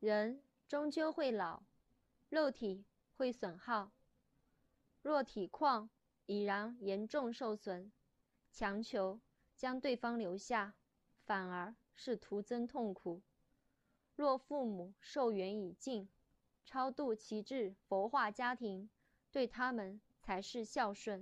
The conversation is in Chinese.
人终究会老肉体会损耗。若体况已然严重受损强求将对方留下反而是徒增痛苦。若父母寿缘已尽超度其智佛化家庭对他们才是孝顺。